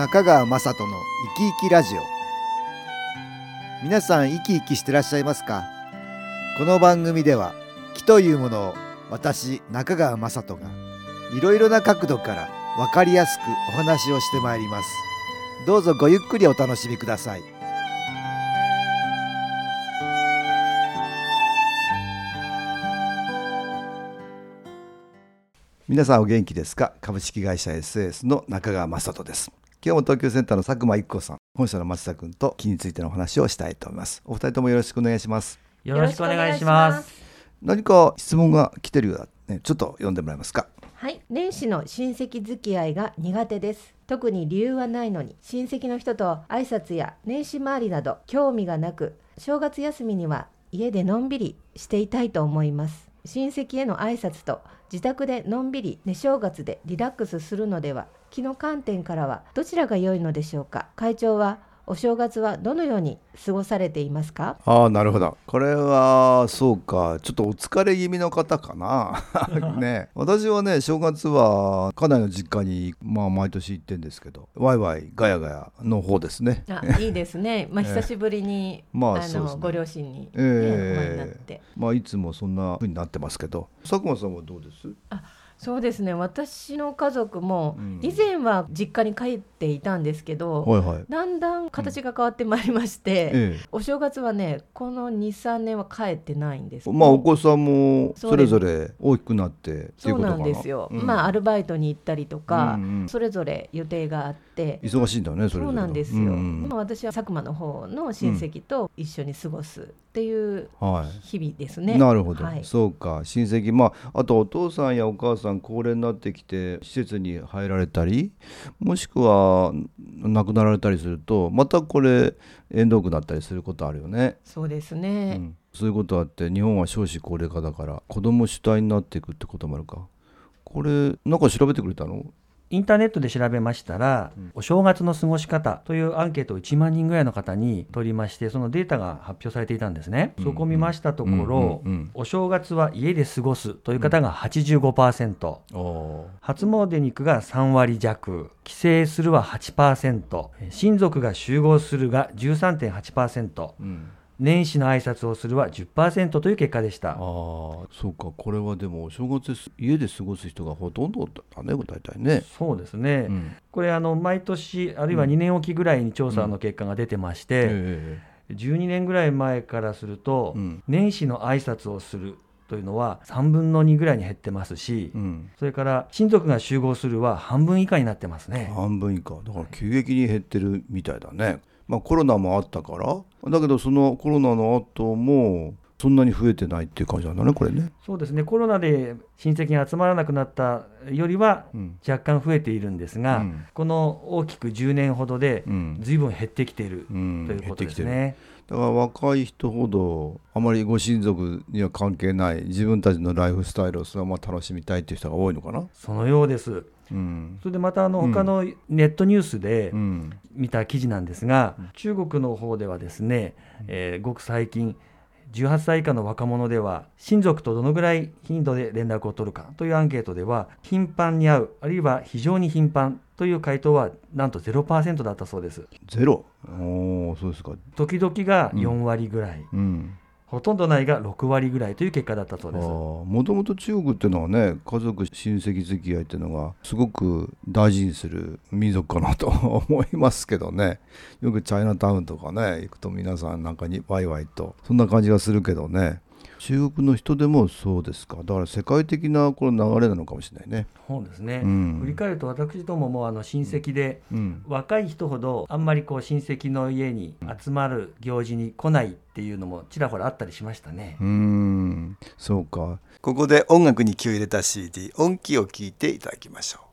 中川雅人の生き生きラジオ。皆さん生き生きしてらっしゃいますか？この番組では気というものを私中川雅人がいろいろな角度から分かりやすくお話をしてまいります。どうぞごゆっくりお楽しみください。皆さんお元気ですか？株式会社 SS の中川雅人です。今日も東京センターの佐久間一子さん本社の松田君と気についてのお話をしたいと思います。お二人ともよろしくお願いします。よろしくお願いします。何か質問が来てるようだね。ちょっと読んでもらえますか？はい、年始の親戚付き合いが苦手です。特に理由はないのに、親戚の人と挨拶や年始回りなど興味がなく、正月休みには家でのんびりしていたいと思います。親戚への挨拶と自宅でのんびり寝正月でリラックスするのでは、気の観点からはどちらが良いのでしょうか？会長はお正月はどのように過ごされていますか？ああなるほど。これはそうか。ちょっとお疲れ気味の方かな。ね。私はね正月は家内の実家にまあ毎年行ってんですけどワイワイガヤガヤの方ですね。あいいですね。まあ、久しぶりに、まああそうですね。のご両親に、ねえお会いになって。え。まあいつもそんな風になってますけど。佐久間さんはどうです？そうですね。私の家族もうん。以前は実家に帰っていたんですけど、はいはい。だんだん形が変わってまいりまして、ええ。お正月はねこの23年は帰ってないんです。まあお子さんもそれぞれ大きくなってそうなんなですよ、うん。まあアルバイトに行ったりとか、うんうん。それぞれ予定があって、忙しいんだねそれそうなんですよ、うん。でも私は佐久間の方の親戚と一緒に過ごすっていうはい日々ですね、なるほど、はい。そうか。親戚。まああとお父さんやお母さん高齢になってきて施設に入られたりもしくは亡くなられたりするとまたこれ縁遠くなったりすることあるよね、そうですうね、ん、そういうことあって日本は少子高齢化だから子供主体になっていくってこともあるか。これなんか調べてくれたの？インターネットで調べましたら、うん。お正月の過ごし方というアンケートを1万人ぐらいの方に取りましてそのデータが発表されていたんですね、うんそこを見ましたところ、うんうんうん。お正月は家で過ごすという方が85%、お初詣に行くが3割弱。帰省するは8%親族が集合するが13.8%うん年始の挨拶をするは10%という結果でした。ああそうか。これはでもお正月家で過ごす人がほとんどだね大体ね、そうですね、うん。これあの毎年あるいは2年おきぐらいに調査の結果が出てまして、え12年ぐらい前からすると、うん。年始の挨拶をするというのは3分の2ぐらいに減ってますし、えうん。それから親族が集合するは半分以下になってますね。半分以下。だから急激に減ってるみたいだね、まあ、コロナもあったから。だけどそのコロナの後もそんなに増えてないっていう感じなんだねこれね、そうですね。コロナで親戚が集まらなくなったよりはうん。若干増えているんですが、うん。この大きく10年ほどでうん。ずいぶん減ってきているうん。ということですね。だから若い人ほどあまりご親族には関係ない自分たちのライフスタイルをそのまま楽しみたいっていう人が多いのかな、そのようです。うん。それでまたあのうん。他のネットニュースでうん。見た記事なんですが、中国の方ではですね、えーごく最近18歳以下の若者では親族とどのぐらい頻度で連絡を取るかというアンケートでは頻繁に会うあるいは非常に頻繁という回答はなんと0%だったそうです。ゼロ。おーそうですか。時々が4割ぐらい、うんほとんどないが6割ぐらいという結果だったそうです。もともと中国っていうのはね家族親戚付き合いっていうのがすごく大事にする民族かなと思いますけどね。よくチャイナタウンとかね行くと皆さんなんかにワイワイとそんな感じがするけどね。中国の人でもそうですか。だから世界的なこの流れなのかもしれないね。そうですね、うん。振り返ると私どももあの親戚で、うん。若い人ほどあんまりこう親戚の家に集まる行事に来ないっていうのもちらほらあったりしましたね。うーん。そうか。ここで音楽に気を入れた CD 音気を聞いていただきましょう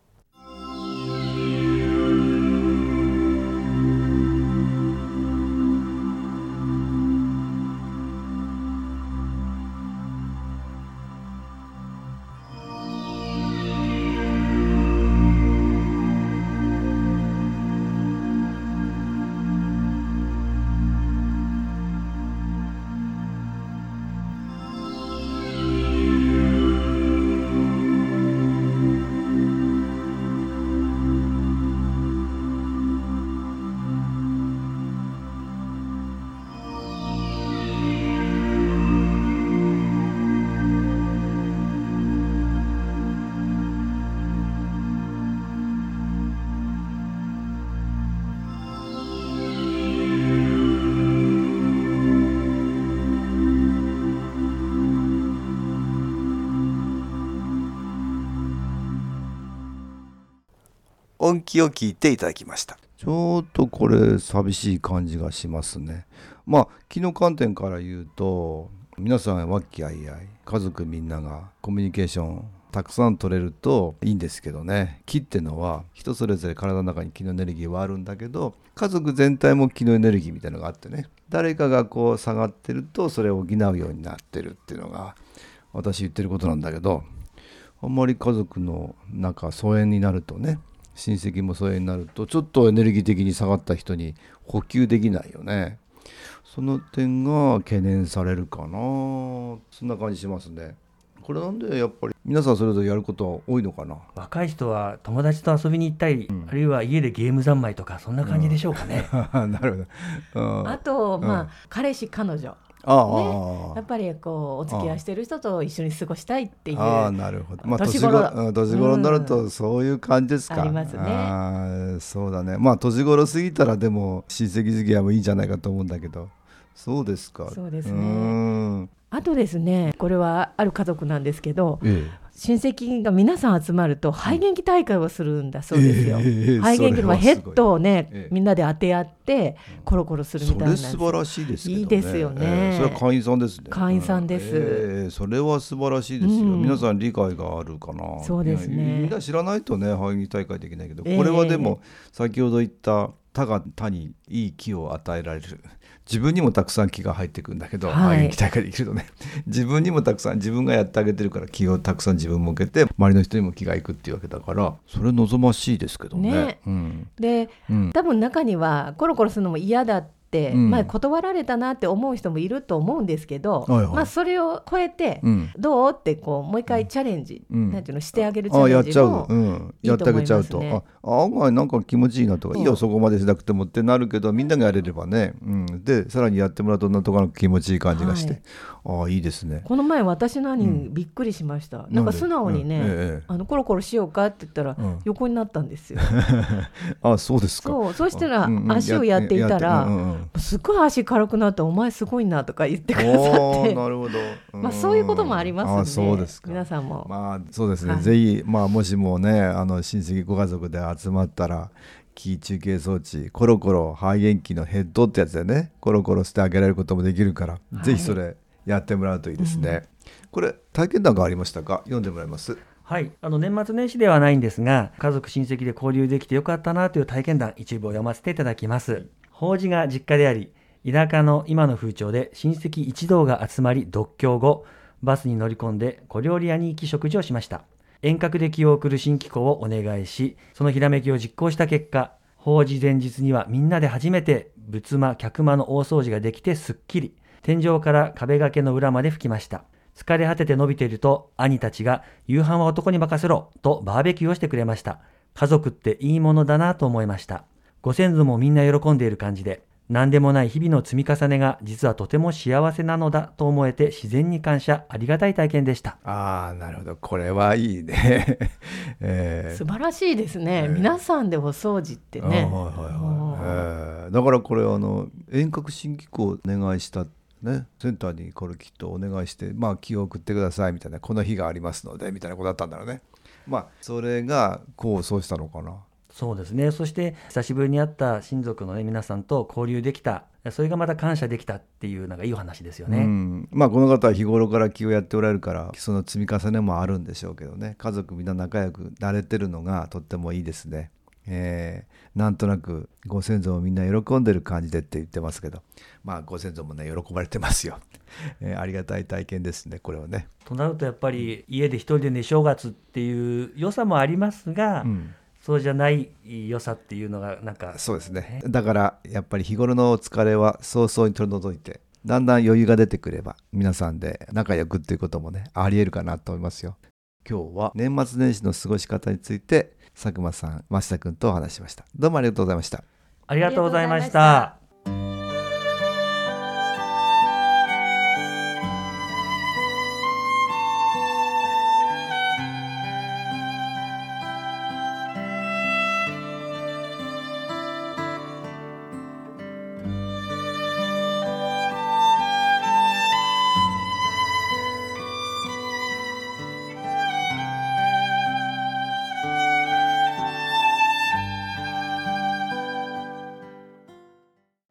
音気を聞いていただきました。ちょっとこれ寂しい感じがしますね。まあ気の観点から言うと皆さん和気あいあい家族みんながコミュニケーションたくさん取れるといいんですけどね。気ってのは人それぞれ体の中に気のエネルギーはあるんだけど家族全体も気のエネルギーみたいなのがあってね。誰かがこう下がってるとそれを補うようになってるっていうのが私言ってることなんだけどあんまり家族の中疎遠になるとね親戚も疎遠になるとちょっとエネルギー的に下がった人に補給できないよね。その点が懸念されるかな。そんな感じしますね。これなんでやっぱり皆さんそれぞれやることは多いのかな？若い人は友達と遊びに行ったり、うん。あるいは家でゲーム三昧とかそんな感じでしょうかね、なるほど、うん。あと、まあ、うん。彼氏彼女ああ、やっぱりこうお付き合いしてる人と一緒に過ごしたいっていうああなるほど、まあ、年年頃。年頃になるうとそういう感じですか、ありますね。ああそうだね。まあ年頃過ぎたらでも親戚付き合いもいいんじゃないかと思うんだけど。そうですか。そうですね。ねあとですねこれはある家族なんですけどえ親戚が皆さん集まると肺元気大会をするんだそうですよ。ええ肺元気のヘッドをね、ええみんなで当て合ってコロコロするみたいな素晴らしいですけどね。いいですよね。ええそれは会員さんですね。会員さんです。ええそれは素晴らしいですよ、うん。皆さん理解があるかな。そうですね。みんな知らないとね肺元気大会できないけど、ええ。これはでも先ほど言った他が他にいい気を与えられる。自分にもたくさん気が入ってくるんだけど、はい。肺元気大会できるとね。自分にもたくさん自分がやってあげてるから気をたくさん自分向けて周りの人にも気がいくっていうわけだからそれ望ましいですけどね。ね。うん。でうん。多分中にはコロコロするのも嫌だって、うん。まあ、断られたなって思う人もいると思うんですけど、はいはい。まあ、それを超えて、うん。どうってこうもう一回チャレンジ、うん。なんていうのしてあげるチあャやっちゃう。レンジも、うん、いいとやってあげちゃうと。あ案外なんか気持ちいいなとか、いいよそこまでしなくてもってなるけどみんながやれればね、うん、でさらにやってもらうとなんとか気持ちいい感じがして、ああいいですね。この前私の兄うん。びっくりしました、で？なんか素直にね、うん。ええあのコロコロしようかって言ったら、うん。横になったんですよ。あそうですか。そう。そしたら足をやっていたら、うんうん。すっごい足軽くなって「お前すごいな」とか言ってくださって。なるほど、う んまあそういうこともありますん。であそうですか。皆さんも、まあそうですね、はい。ぜひ、まあ、もしもねあの親戚ご家族で集まったらキー中継装置コロコロ肺元気のヘッドってやつでねコロコロしてあげられることもできるから、い。ぜひそれやってもらうといいですね、これ体験談がありましたか？読んでもらいます？はい、あの年末年始ではないんですが、家族親戚で交流できてよかったなという体験談、一部を読ませていただきます。法事が実家であり、田舎の今の風潮で親戚一同が集まり独協後、バスに乗り込んで小料理屋に行き食事をしました。遠隔で気を送る新機構をお願いし、そのひらめきを実行した結果、法事前日にはみんなで初めて仏間、客間の大掃除ができてすっきり、天井から壁掛けの裏まで吹きました。疲れ果てて伸びていると兄たちが夕飯は男に任せろとバーベキューをしてくれました。家族っていいものだなと思いました。ご先祖もみんな喜んでいる感じで、何でもない日々の積み重ねが実はとても幸せなのだと思えて自然に感謝、ありがたい体験でした。ああなるほど。これはいいね、えー。素晴らしいですね、皆さんでお掃除ってね。あはいはいはい。えー。だからこれあの遠隔新機構をお願いしたねセンターにこれきっとお願いしてまあ気を送ってくださいみたいなこの日がありますのでみたいなことだったんだろうね。まあそれがこうそうしたのかなそうですね。そして久しぶりに会った親族の、ね、皆さんと交流できた。それがまた感謝できたっていうのがいいお話ですよね。うん、まあこの方は日頃から気をやっておられるからその積み重ねもあるんでしょうけどね家族みんな仲良くなれてるのがとってもいいですね。えーなんとなくご先祖もみんな喜んでる感じでって言ってますけどまあご先祖もね喜ばれてますよ、えーありがたい体験ですねこれはね。となるとやっぱり家で一人でね正月っていう良さもありますが、うんそうじゃない良さっていうのがなんか。そうですね。だからやっぱり日頃のお疲れは早々に取り除いてだんだん余裕が出てくれば皆さんで仲良くっていうこともねありえるかなと思いますよ。今日は年末年始の過ごし方について佐久間さん増田君とお話ししました。どうもありがとうございました。ありがとうございました。